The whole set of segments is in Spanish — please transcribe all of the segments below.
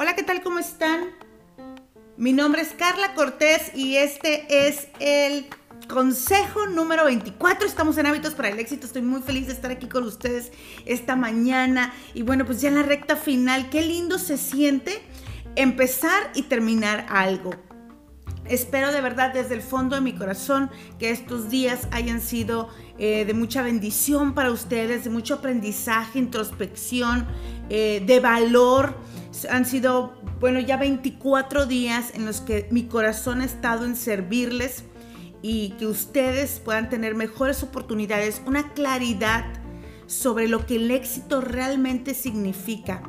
Hola, ¿qué tal? ¿Cómo están? Mi nombre es Carla Cortés y este es el consejo número 24. Estamos en Hábitos para el Éxito. Estoy muy feliz de estar aquí con ustedes esta mañana. Y bueno, pues ya en la recta final, qué lindo se siente empezar y terminar algo. Espero de verdad desde el fondo de mi corazón que estos días hayan sido eh, de mucha bendición para ustedes, de mucho aprendizaje, introspección, eh, de valor. Han sido, bueno, ya 24 días en los que mi corazón ha estado en servirles y que ustedes puedan tener mejores oportunidades, una claridad sobre lo que el éxito realmente significa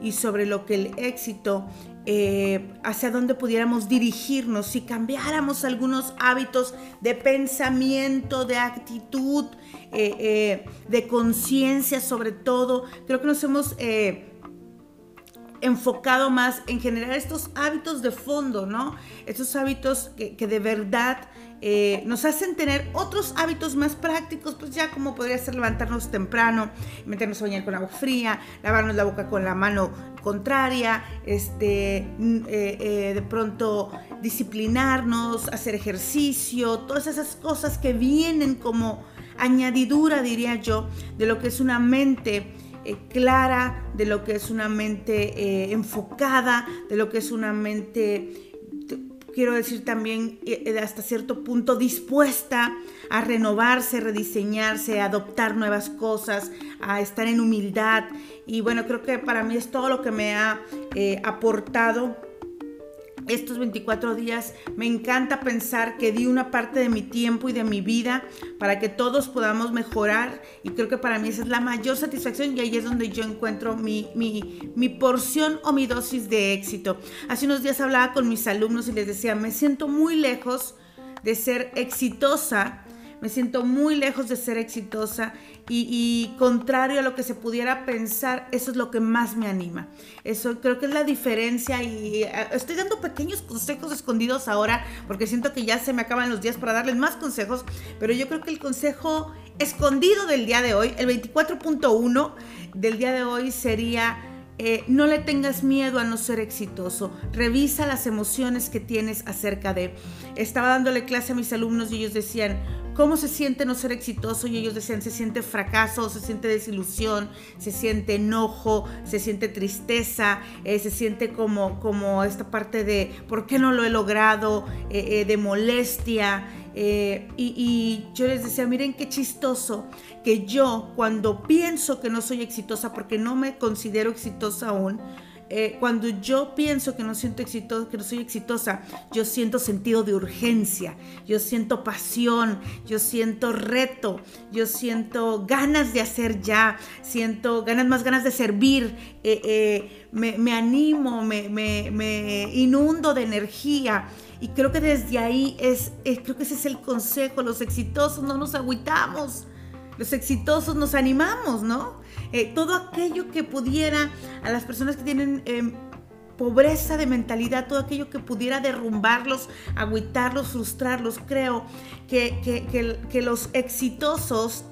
y sobre lo que el éxito, eh, hacia dónde pudiéramos dirigirnos si cambiáramos algunos hábitos de pensamiento, de actitud, eh, eh, de conciencia sobre todo. Creo que nos hemos enfocado más en generar estos hábitos de fondo, ¿no? Estos hábitos que, de verdad eh, nos hacen tener otros hábitos más prácticos, pues ya como podría ser levantarnos temprano, meternos a bañar con agua fría, lavarnos la boca con la mano contraria, este, mm, eh, eh, de pronto disciplinarnos, hacer ejercicio, todas esas cosas que vienen como añadidura, diría yo, de lo que es una mente eh, clara, de lo que es una mente eh, enfocada, de lo que es una mente, quiero decir también, eh, hasta cierto punto dispuesta a renovarse, rediseñarse, a adoptar nuevas cosas, a estar en humildad. Y bueno, creo que para mí es todo lo que me ha aportado estos 24 días me encanta pensar que di una parte de mi tiempo y de mi vida para que todos podamos mejorar y creo que para mí esa es la mayor satisfacción y ahí es donde yo encuentro mi, mi, porción o mi dosis de éxito. Hace unos días hablaba con mis alumnos y les decía, me siento muy lejos de ser exitosa me siento muy lejos de ser exitosa y, contrario a lo que se pudiera pensar, eso es lo que más me anima. Eso creo que es la diferencia y eh, estoy dando pequeños consejos escondidos ahora porque siento que ya se me acaban los días para darles más consejos, pero yo creo que el consejo escondido del día de hoy, el 24.1 del día de hoy sería eh, no le tengas miedo a no ser exitoso. Revisa las emociones que tienes acerca de. Estaba dándole clase a mis alumnos y ellos decían, ¿cómo se siente no ser exitoso? Y ellos decían, se siente fracaso, se siente desilusión, se siente enojo, se siente tristeza, eh, se siente como, como esta parte de, ¿por qué no lo he logrado? Eh, de molestia. y yo les decía, miren qué chistoso que yo cuando pienso que no soy exitosa, porque no me considero exitosa aún, eh, cuando yo pienso que no siento exitosa, que no soy exitosa, yo siento sentido de urgencia, yo siento pasión, yo siento reto, yo siento ganas de hacer ya, siento ganas más ganas de servir, eh, eh, me, animo, me, me, inundo de energía. Y creo que desde ahí es, creo que ese es el consejo, los exitosos no nos agüitamos los exitosos nos animamos, ¿no? Eh, todo aquello que pudiera a las personas que tienen em, pobreza de mentalidad, todo aquello que pudiera derrumbarlos, agüitarlos, frustrarlos, creo que, que, que los exitosos,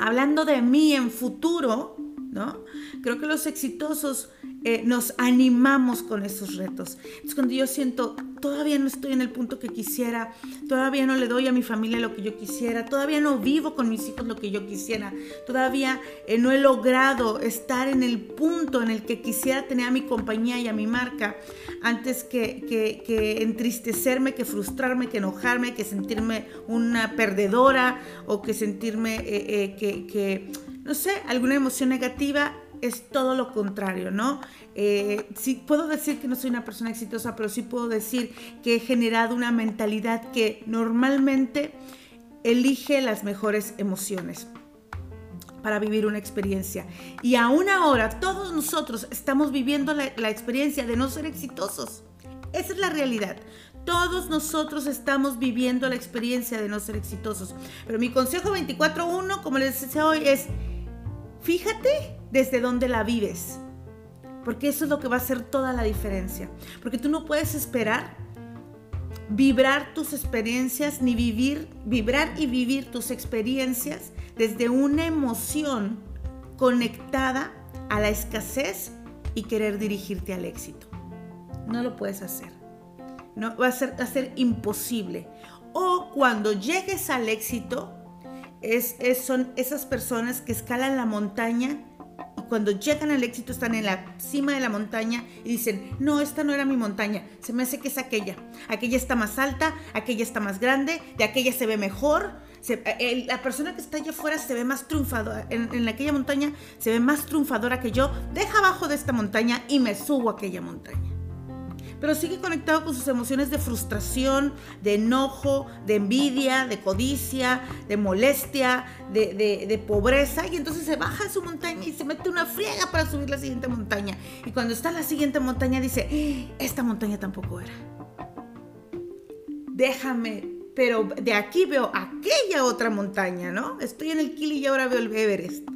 hablando de mí en futuro, ¿no? Creo que los exitosos eh, nos animamos con esos retos. Es cuando yo siento, todavía no estoy en el punto que quisiera, todavía no le doy a mi familia lo que yo quisiera, todavía no vivo con mis hijos lo que yo quisiera, todavía eh, no he logrado estar en el punto en el que quisiera tener a mi compañía y a mi marca, antes que, que, entristecerme, que frustrarme, que enojarme, que sentirme una perdedora o que sentirme eh, que, que, no sé, alguna emoción negativa es todo lo contrario, ¿no? Eh, sí puedo decir que no soy una persona exitosa, pero sí puedo decir que he generado una mentalidad que normalmente elige las mejores emociones para vivir una experiencia. Y aún ahora todos nosotros estamos viviendo la, la experiencia de no ser exitosos. Esa es la realidad. Todos nosotros estamos viviendo la experiencia de no ser exitosos. Pero mi consejo 24.1, como les decía hoy, es fíjate desde dónde la vives. Porque eso es lo que va a hacer toda la diferencia. Porque tú no puedes esperar vibrar tus experiencias ni vivir, vibrar y vivir tus experiencias desde una emoción conectada a la escasez y querer dirigirte al éxito. No lo puedes hacer. No, va a ser, a ser imposible. O cuando llegues al éxito, es, son esas personas que escalan la montaña cuando llegan al éxito están en la cima de la montaña y dicen, no, esta no era mi montaña, se me hace que es aquella. Aquella está más alta, aquella está más grande, de aquella se ve mejor. la persona que está allá afuera se ve más triunfadora, en, en aquella montaña se ve más triunfadora que yo. Deja abajo de esta montaña y me subo a aquella montaña pero sigue conectado con sus emociones de frustración, de enojo, de envidia, de codicia, de molestia, de, pobreza, y entonces se baja a su montaña y se mete una friega para subir la siguiente montaña. Y cuando está en la siguiente montaña dice, ¡Eh! esta montaña tampoco era. Déjame pero de aquí veo aquella otra montaña, ¿no? Estoy en el Kili y ahora veo el Everest.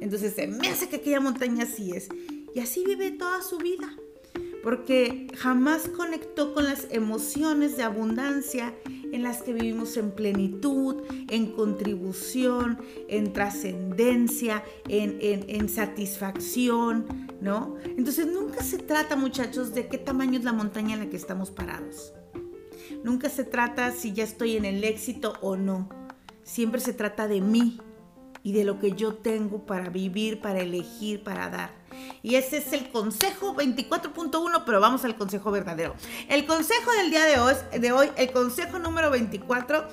Entonces se me hace que aquella montaña sí es. Y así vive toda su vida porque jamás conectó con las emociones de abundancia en las que vivimos en plenitud, en contribución, en trascendencia, en, satisfacción, ¿no? Entonces nunca se trata, muchachos, de qué tamaño es la montaña en la que estamos parados. Nunca se trata si ya estoy en el éxito o no. Siempre se trata de mí y de lo que yo tengo para vivir, para elegir, para dar. Y ese es el consejo 24.1, pero vamos al consejo verdadero. El consejo del día de hoy, de hoy el consejo número 24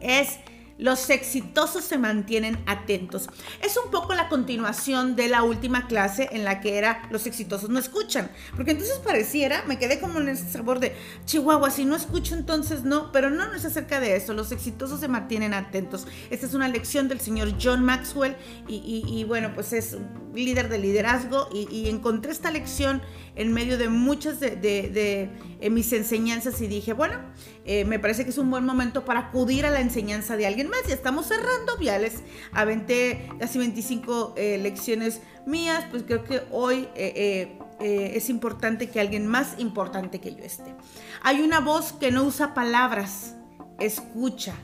es los exitosos se mantienen atentos. Es un poco la continuación de la última clase en la que era los exitosos no escuchan. Porque entonces pareciera, me quedé como en ese sabor de Chihuahua, si no escucho entonces no, pero no, no es acerca de eso. Los exitosos se mantienen atentos. Esta es una lección del señor John Maxwell y, bueno, pues es líder de liderazgo y, encontré esta lección en medio de muchas de, mis enseñanzas y dije, bueno, eh, me parece que es un buen momento para acudir a la enseñanza de alguien más. Ya estamos cerrando, viales. aventé casi 25 eh, lecciones mías, pues creo que hoy eh, es importante que alguien más importante que yo esté. Hay una voz que no usa palabras, escucha.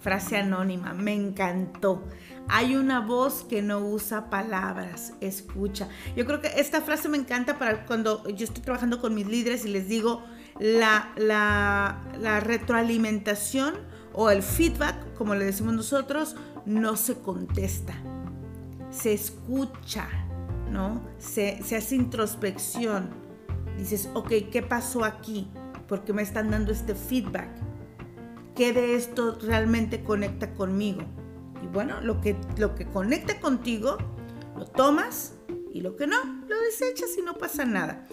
Frase anónima, me encantó. Hay una voz que no usa palabras, escucha. Yo creo que esta frase me encanta para cuando yo estoy trabajando con mis líderes y les digo, la, retroalimentación o el feedback, como le decimos nosotros, no se contesta, se escucha, ¿no? Se, se hace introspección. Dices, ok, ¿qué pasó aquí? ¿Por qué me están dando este feedback? ¿Qué de esto realmente conecta conmigo? Y bueno, lo que, lo que conecta contigo, lo tomas y lo que no, lo desechas y no pasa nada.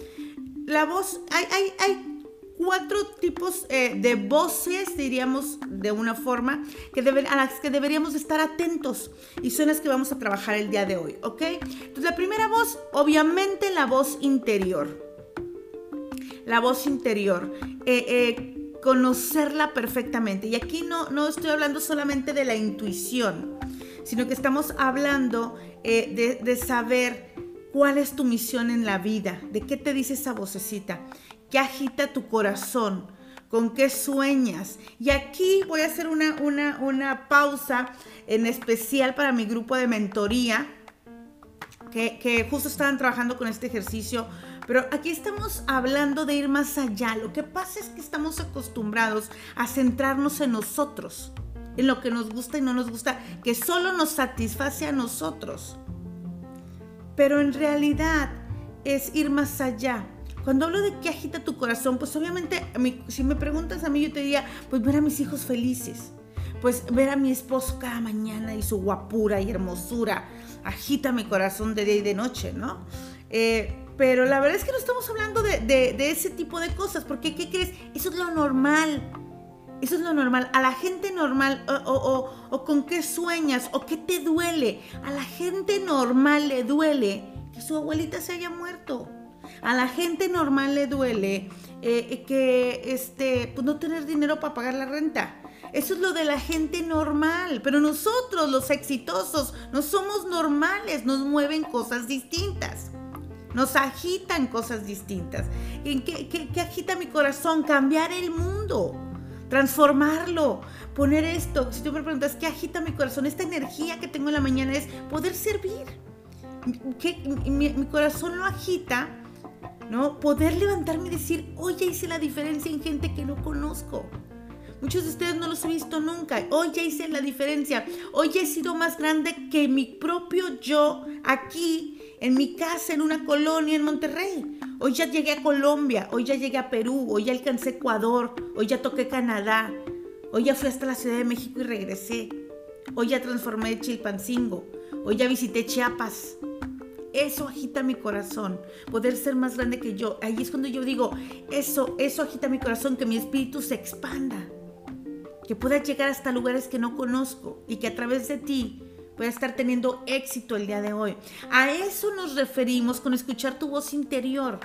La voz, hay, hay, hay cuatro tipos eh, de voces, diríamos de una forma, que a las que deberíamos estar atentos y son las que vamos a trabajar el día de hoy, ¿ok? Entonces la primera voz, obviamente la voz interior. La voz interior. Eh, eh, conocerla perfectamente. Y aquí no, no estoy hablando solamente de la intuición, sino que estamos hablando eh, de, de saber cuál es tu misión en la vida, de qué te dice esa vocecita, qué agita tu corazón, con qué sueñas. Y aquí voy a hacer una, una, una pausa en especial para mi grupo de mentoría, que, que justo estaban trabajando con este ejercicio pero aquí estamos hablando de ir más allá. Lo que pasa es que estamos acostumbrados a centrarnos en nosotros, en lo que nos gusta y no nos gusta, que solo nos satisface a nosotros. Pero en realidad es ir más allá. Cuando hablo de que agita tu corazón, pues obviamente, si me preguntas a mí, yo te diría, pues ver a mis hijos felices, pues ver a mi esposo cada mañana y su guapura y hermosura agita mi corazón de día y de noche, ¿no? Eh, pero la verdad es que no estamos hablando de, ese tipo de cosas, porque ¿qué crees? Eso es lo normal. Eso es lo normal. A la gente normal, o, con qué sueñas, o qué te duele. A la gente normal le duele que su abuelita se haya muerto. A la gente normal le duele eh, que este, pues no tener dinero para pagar la renta. Eso es lo de la gente normal. Pero nosotros, los exitosos, no somos normales, nos mueven cosas distintas nos agitan cosas distintas. ¿En qué, agita mi corazón? Cambiar el mundo, transformarlo, poner esto. Si tú me preguntas, ¿qué agita mi corazón? Esta energía que tengo en la mañana es poder servir. que mi, mi corazón lo agita, ¿no? Poder levantarme y decir, oye, hice la diferencia en gente que no conozco. Muchos de ustedes no los he visto nunca. Hoy ya hice la diferencia. Hoy he sido más grande que mi propio yo aquí, en mi casa, en una colonia en Monterrey. Hoy ya llegué a Colombia, hoy ya llegué a Perú, hoy ya alcancé Ecuador, hoy ya toqué Canadá, hoy ya fui hasta la Ciudad de México y regresé. Hoy ya transformé Chilpancingo, hoy ya visité Chiapas. Eso agita mi corazón, poder ser más grande que yo. Ahí es cuando yo digo, eso, eso agita mi corazón, que mi espíritu se expanda que pueda llegar hasta lugares que no conozco y que a través de ti pueda estar teniendo éxito el día de hoy. A eso nos referimos con escuchar tu voz interior,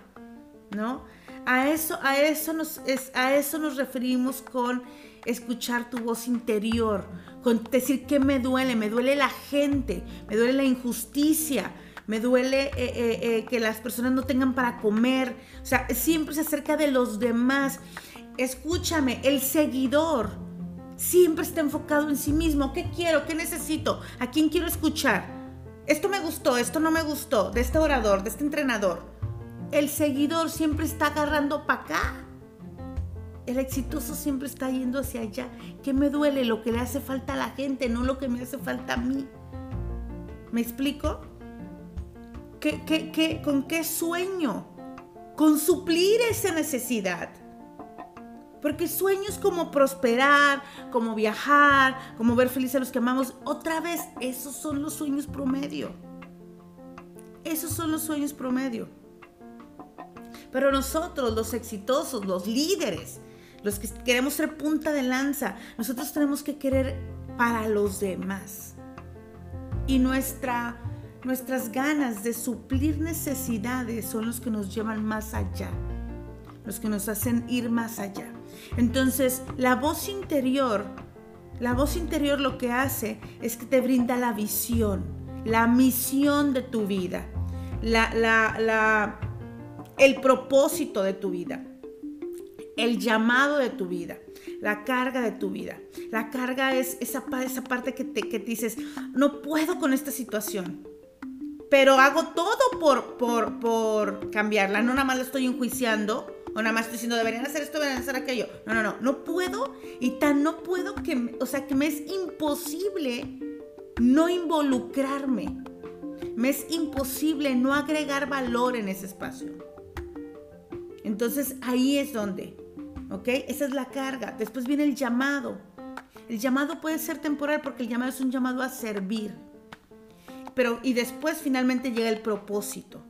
¿no? A eso, a eso, nos, es, a eso nos referimos con escuchar tu voz interior, con decir que me duele, me duele la gente, me duele la injusticia, me duele eh, eh, eh, que las personas no tengan para comer, o sea, siempre se acerca de los demás. Escúchame, el seguidor siempre está enfocado en sí mismo. ¿Qué quiero? ¿Qué necesito? ¿A quién quiero escuchar? Esto me gustó, esto no me gustó, de este orador, de este entrenador. El seguidor siempre está agarrando para acá. El exitoso siempre está yendo hacia allá. ¿Qué me duele? Lo que le hace falta a la gente, no lo que me hace falta a mí. ¿Me explico? ¿Qué, qué, qué, ¿Con qué sueño? Con suplir esa necesidad. Porque sueños como prosperar, como viajar, como ver felices a los que amamos, otra vez, esos son los sueños promedio. Esos son los sueños promedio. Pero nosotros, los exitosos, los líderes, los que queremos ser punta de lanza, nosotros tenemos que querer para los demás. Y nuestra, nuestras ganas de suplir necesidades son los que nos llevan más allá, los que nos hacen ir más allá. Entonces, la voz interior, la voz interior lo que hace es que te brinda la visión, la misión de tu vida, el propósito de tu vida, el llamado de tu vida la carga de tu vida. La carga es esa, esa parte que te, que dices, no puedo con esta situación, pero hago todo por, por, por cambiarla. No nada más la estoy enjuiciando o nada más estoy diciendo, deberían hacer esto, deberían hacer aquello. No, no, no, no puedo y tan no puedo que, o sea, que me es imposible no involucrarme. Me es imposible no agregar valor en ese espacio. Entonces ahí es donde, ¿ok? Esa es la carga. Después viene el llamado. El llamado puede ser temporal porque el llamado es un llamado a servir. Pero, y después finalmente llega el propósito.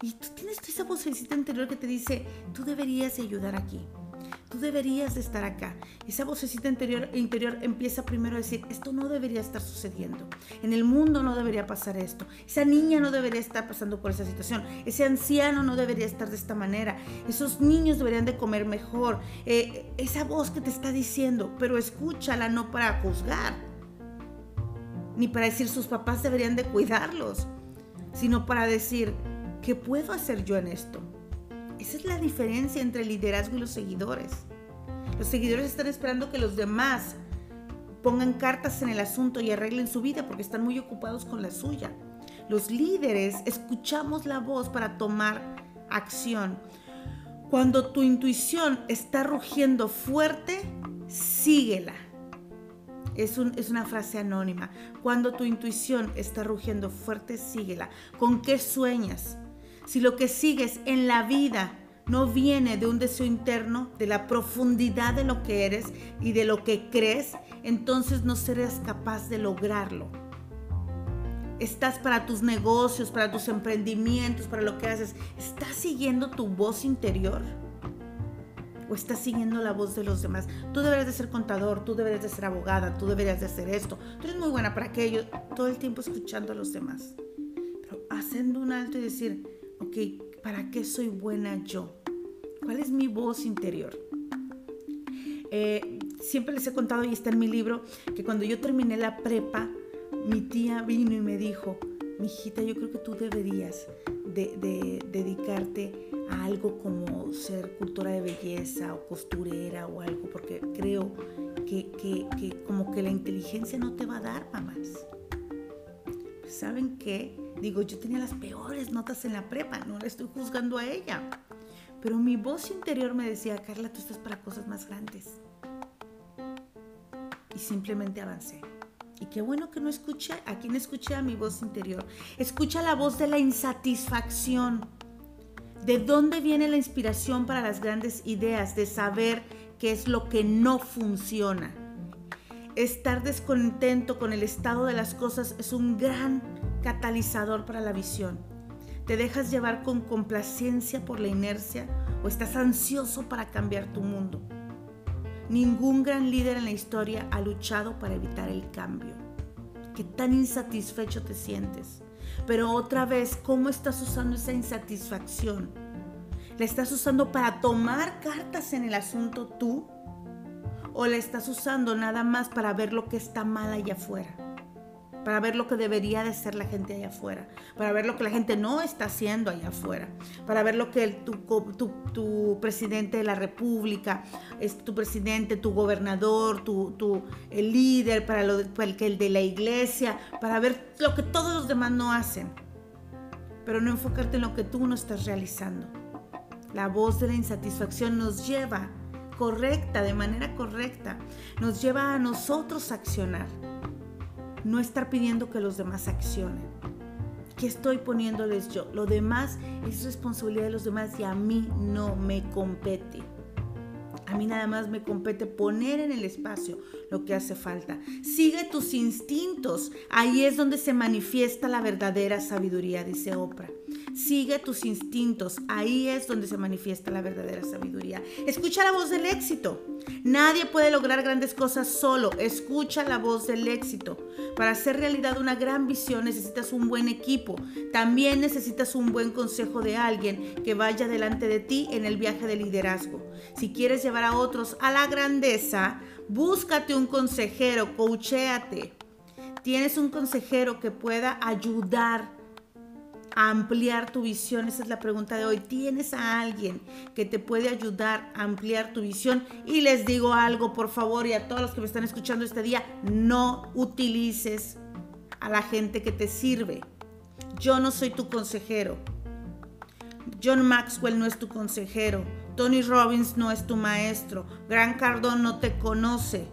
Y tú tienes esa vocecita interior que te dice, tú deberías ayudar aquí. Tú deberías de estar acá. Esa vocecita interior, interior empieza primero a decir, esto no debería estar sucediendo. En el mundo no debería pasar esto. Esa niña no debería estar pasando por esa situación. Ese anciano no debería estar de esta manera. Esos niños deberían de comer mejor. Eh, esa voz que te está diciendo, pero escúchala no para juzgar. Ni para decir sus papás deberían de cuidarlos. Sino para decir, ¿Qué puedo hacer yo en esto? Esa es la diferencia entre el liderazgo y los seguidores. Los seguidores están esperando que los demás pongan cartas en el asunto y arreglen su vida porque están muy ocupados con la suya. Los líderes escuchamos la voz para tomar acción. Cuando tu intuición está rugiendo fuerte, síguela. Es, es, una frase anónima. Cuando tu intuición está rugiendo fuerte, síguela. ¿Con qué sueñas? Si lo que sigues en la vida no viene de un deseo interno, de la profundidad de lo que eres y de lo que crees, entonces no serás capaz de lograrlo. Estás para tus negocios, para tus emprendimientos, para lo que haces. ¿Estás siguiendo tu voz interior? ¿O estás siguiendo la voz de los demás? Tú deberías de ser contador, tú deberías de ser abogada, tú deberías de hacer esto. Tú eres muy buena para aquello. Todo el tiempo escuchando a los demás. Pero haciendo un alto y decir, ok, ¿para qué soy buena yo? ¿Cuál es mi voz interior? Eh, siempre les he contado y está en mi libro que cuando yo terminé la prepa, mi tía vino y me dijo, mi hijita, yo creo que tú deberías de, dedicarte a algo como ser cultora de belleza o costurera o algo, porque creo que, que como que la inteligencia no te va a dar, mamás. ¿Saben qué? Digo, yo tenía las peores notas en la prepa, no la estoy juzgando a ella. Pero mi voz interior me decía, Carla, tú estás para cosas más grandes. Y simplemente avancé. Y qué bueno que no escuché, a quien escuché a mi voz interior. Escucha la voz de la insatisfacción. ¿De dónde viene la inspiración para las grandes ideas? De saber qué es lo que no funciona. Estar descontento con el estado de las cosas es un gran catalizador para la visión. ¿Te dejas llevar con complacencia por la inercia o estás ansioso para cambiar tu mundo? Ningún gran líder en la historia ha luchado para evitar el cambio. ¿Qué tan insatisfecho te sientes? Pero otra vez, ¿cómo estás usando esa insatisfacción? ¿La estás usando para tomar cartas en el asunto tú? ¿O la estás usando nada más para ver lo que está mal allá afuera? Para ver lo que debería de ser la gente allá afuera, para ver lo que la gente no está haciendo allá afuera, para ver lo que el, tu, presidente de la república, es tu presidente, tu gobernador, tu, el líder, para, para el, el de la iglesia, para ver lo que todos los demás no hacen, pero no enfocarte en lo que tú no estás realizando. La voz de la insatisfacción nos lleva correcta, de manera correcta, nos lleva a nosotros a accionar no estar pidiendo que los demás accionen. ¿Qué estoy poniéndoles yo? Lo demás es responsabilidad de los demás y a mí no me compete. A mí nada más me compete poner en el espacio lo que hace falta. Sigue tus instintos. Ahí es donde se manifiesta la verdadera sabiduría, dice Oprah. Sigue tus instintos. Ahí es donde se manifiesta la verdadera sabiduría. Escucha la voz del éxito. Nadie puede lograr grandes cosas solo. Escucha la voz del éxito. Para hacer realidad una gran visión necesitas un buen equipo. También necesitas un buen consejo de alguien que vaya delante de ti en el viaje de liderazgo. Si quieres llevar a otros a la grandeza, búscate un consejero, coachéate. Tienes un consejero que pueda ayudar ampliar tu visión? Esa es la pregunta de hoy. ¿Tienes a alguien que te puede ayudar a ampliar tu visión? Y les digo algo, por favor, y a todos los que me están escuchando este día, no utilices a la gente que te sirve. Yo no soy tu consejero. John Maxwell no es tu consejero. Tony Robbins no es tu maestro. Gran Cardón no te conoce.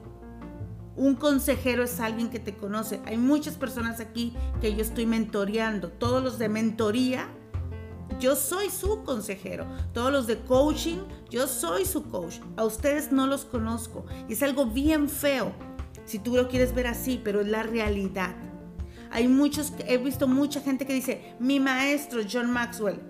Un consejero es alguien que te conoce. Hay muchas personas aquí que yo estoy mentoreando. Todos los de mentoría, yo soy su consejero. Todos los de coaching, yo soy su coach. A ustedes no los conozco. Y es algo bien feo, si tú lo quieres ver así, pero es la realidad. Hay muchos, he visto mucha gente que dice, mi maestro John Maxwell.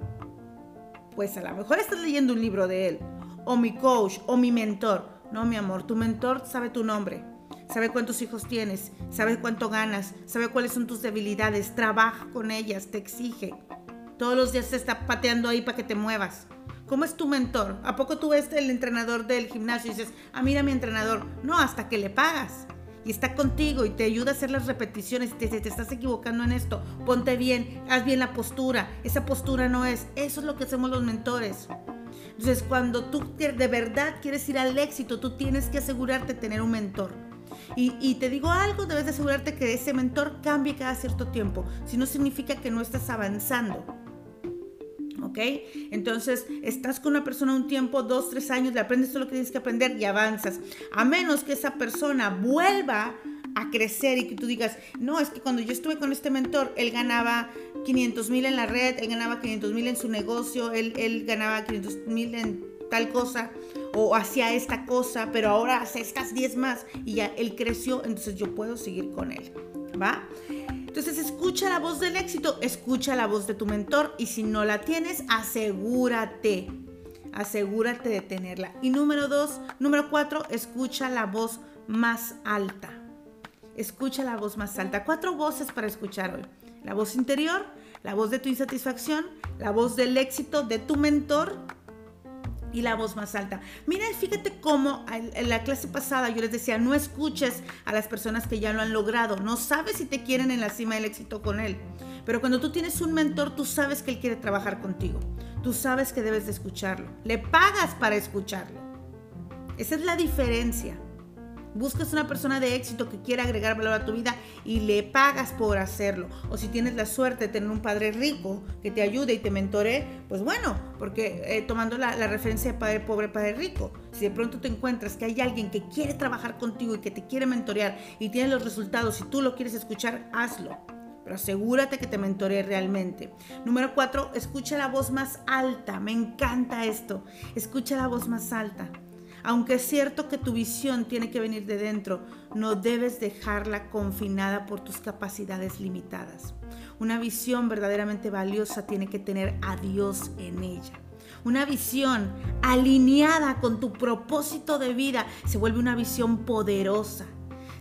Pues a lo mejor estás leyendo un libro de él. O mi coach, o mi mentor. No, mi amor, tu mentor sabe tu nombre sabe cuántos hijos tienes, sabe cuánto ganas, sabe cuáles son tus debilidades, trabaja con ellas, te exige. Todos los días te está pateando ahí para que te muevas. ¿Cómo es tu mentor? ¿A poco tú ves el entrenador del gimnasio y dices, ah, mira mi entrenador? No, hasta que le pagas. Y está contigo y te ayuda a hacer las repeticiones. Te, te estás equivocando en esto. Ponte bien, haz bien la postura. Esa postura no es. Eso es lo que hacemos los mentores. Entonces, cuando tú de verdad quieres ir al éxito, tú tienes que asegurarte tener un mentor. Y, te digo algo, debes de asegurarte que ese mentor cambie cada cierto tiempo. Si no significa que no estás avanzando. ¿ok? Entonces, estás con una persona un tiempo, dos, tres años, le aprendes todo lo que tienes que aprender y avanzas. A menos que esa persona vuelva a crecer y que tú digas, no, es que cuando yo estuve con este mentor, él ganaba 500 mil en la red, él ganaba 500 mil en su negocio, él, él ganaba 500 mil en tal cosa o hacía esta cosa, pero ahora hace estas 10 más y ya él creció, entonces yo puedo seguir con él, ¿va? Entonces escucha la voz del éxito, escucha la voz de tu mentor y si no la tienes, asegúrate, asegúrate de tenerla. Y número dos, número cuatro, escucha la voz más alta. Escucha la voz más alta. Cuatro voces para escuchar hoy. La voz interior, la voz de tu insatisfacción, la voz del éxito de tu mentor y la voz más alta. Mira, fíjate cómo en la clase pasada yo les decía, no escuches a las personas que ya lo han logrado, no sabes si te quieren en la cima del éxito con él. Pero cuando tú tienes un mentor, tú sabes que él quiere trabajar contigo. Tú sabes que debes de escucharlo. Le pagas para escucharlo. Esa es la diferencia. Buscas una persona de éxito que quiera agregar valor a tu vida y le pagas por hacerlo. O si tienes la suerte de tener un padre rico que te ayude y te mentore, pues bueno, porque eh, tomando la, la, referencia de padre pobre, padre rico, si de pronto te encuentras que hay alguien que quiere trabajar contigo y que te quiere mentorear y tiene los resultados y tú lo quieres escuchar, hazlo. Pero asegúrate que te mentoree realmente. Número cuatro, escucha la voz más alta. Me encanta esto. Escucha la voz más alta. Aunque es cierto que tu visión tiene que venir de dentro, no debes dejarla confinada por tus capacidades limitadas. Una visión verdaderamente valiosa tiene que tener a Dios en ella. Una visión alineada con tu propósito de vida se vuelve una visión poderosa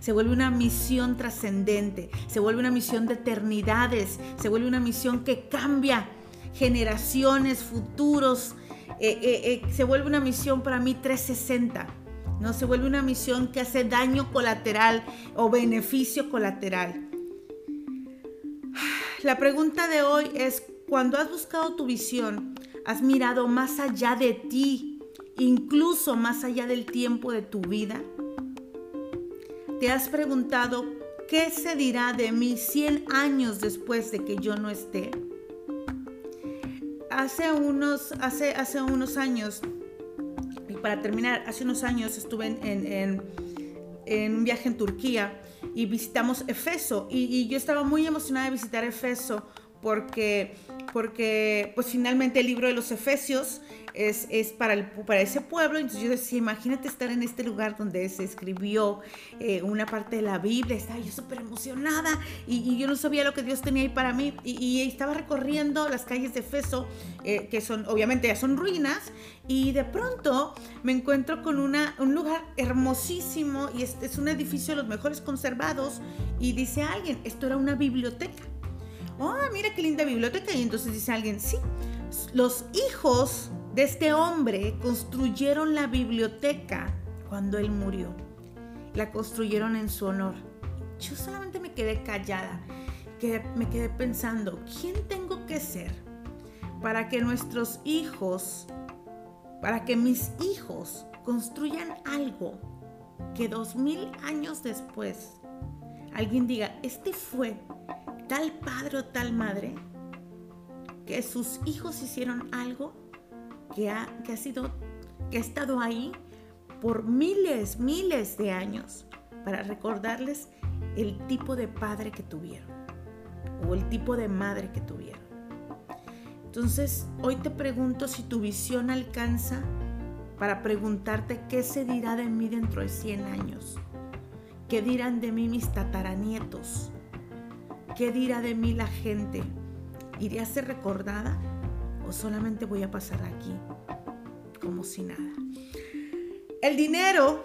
se vuelve una misión trascendente, se vuelve una misión de eternidades, se vuelve una misión que cambia generaciones, futuros, eh, eh, eh, se vuelve una misión para mí 360. No se vuelve una misión que hace daño colateral o beneficio colateral. La pregunta de hoy es, cuando has buscado tu visión, has mirado más allá de ti, incluso más allá del tiempo de tu vida. ¿Te has preguntado qué se dirá de mí 100 años después de que yo no esté? Hace unos, hace, hace unos años, y para terminar, hace unos años estuve en, un viaje en Turquía y visitamos Efeso. Y, yo estaba muy emocionada de visitar Efeso porque, porque pues finalmente el libro de los Efesios es, para, ese pueblo. Entonces yo decía, imagínate estar en este lugar donde se escribió eh, una parte de la Biblia. Estaba yo súper emocionada y, yo no sabía lo que Dios tenía ahí para mí. Y, estaba recorriendo las calles de Efeso, eh, que son, obviamente ya son ruinas. Y de pronto me encuentro con un lugar hermosísimo y es, es un edificio de los mejores conservados. Y dice alguien, esto era una biblioteca. Oh, mira qué linda biblioteca. Y entonces dice alguien, sí, los hijos de este hombre construyeron la biblioteca cuando él murió. La construyeron en su honor. Yo solamente me quedé callada, me quedé pensando, ¿quién tengo que ser para que nuestros hijos, para que mis hijos construyan algo que dos mil años después alguien diga, este fue tal padre o tal madre que sus hijos hicieron algo que ha, que ha sido, que ha estado ahí por miles, miles de años para recordarles el tipo de padre que tuvieron o el tipo de madre que tuvieron. Entonces, hoy te pregunto si tu visión alcanza para preguntarte qué se dirá de mí dentro de 100 años. ¿Qué dirán de mí mis tataranietos? ¿Qué dirá de mí la gente? ¿Iré a ser recordada? o solamente voy a pasar aquí como si nada. El dinero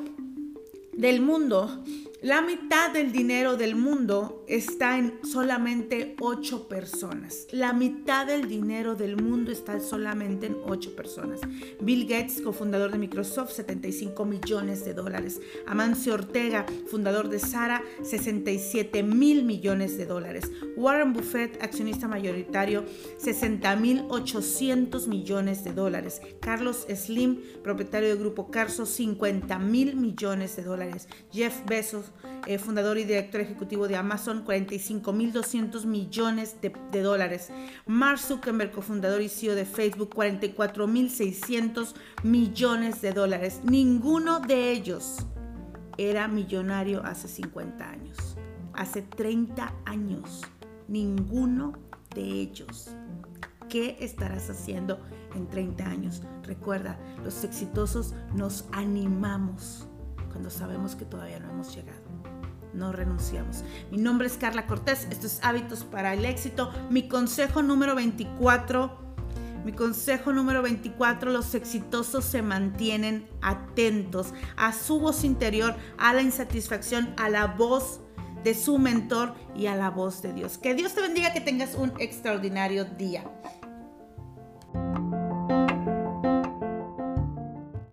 del mundo la mitad del dinero del mundo está en solamente ocho personas. La mitad del dinero del mundo está solamente en ocho personas. Bill Gates, cofundador de Microsoft, 75 millones de dólares. Amancio Ortega, fundador de Sara, 67 mil millones de dólares. Warren Buffett, accionista mayoritario, 60 mil 800 millones de dólares. Carlos Slim, propietario del grupo Carso, 50 mil millones de dólares. Jeff Bezos, eh, fundador y director ejecutivo de Amazon, 45.200 millones de, de, dólares. Mark Zuckerberg, cofundador y CEO de Facebook, 44.600 millones de dólares. Ninguno de ellos era millonario hace 50 años, hace 30 años. Ninguno de ellos. ¿Qué estarás haciendo en 30 años? Recuerda, los exitosos nos animamos cuando sabemos que todavía no hemos llegado. No renunciamos. Mi nombre es Carla Cortés, esto es Hábitos para el Éxito. Mi consejo número 24. Mi consejo número 24, los exitosos se mantienen atentos a su voz interior, a la insatisfacción, a la voz de su mentor y a la voz de Dios. Que Dios te bendiga, que tengas un extraordinario día.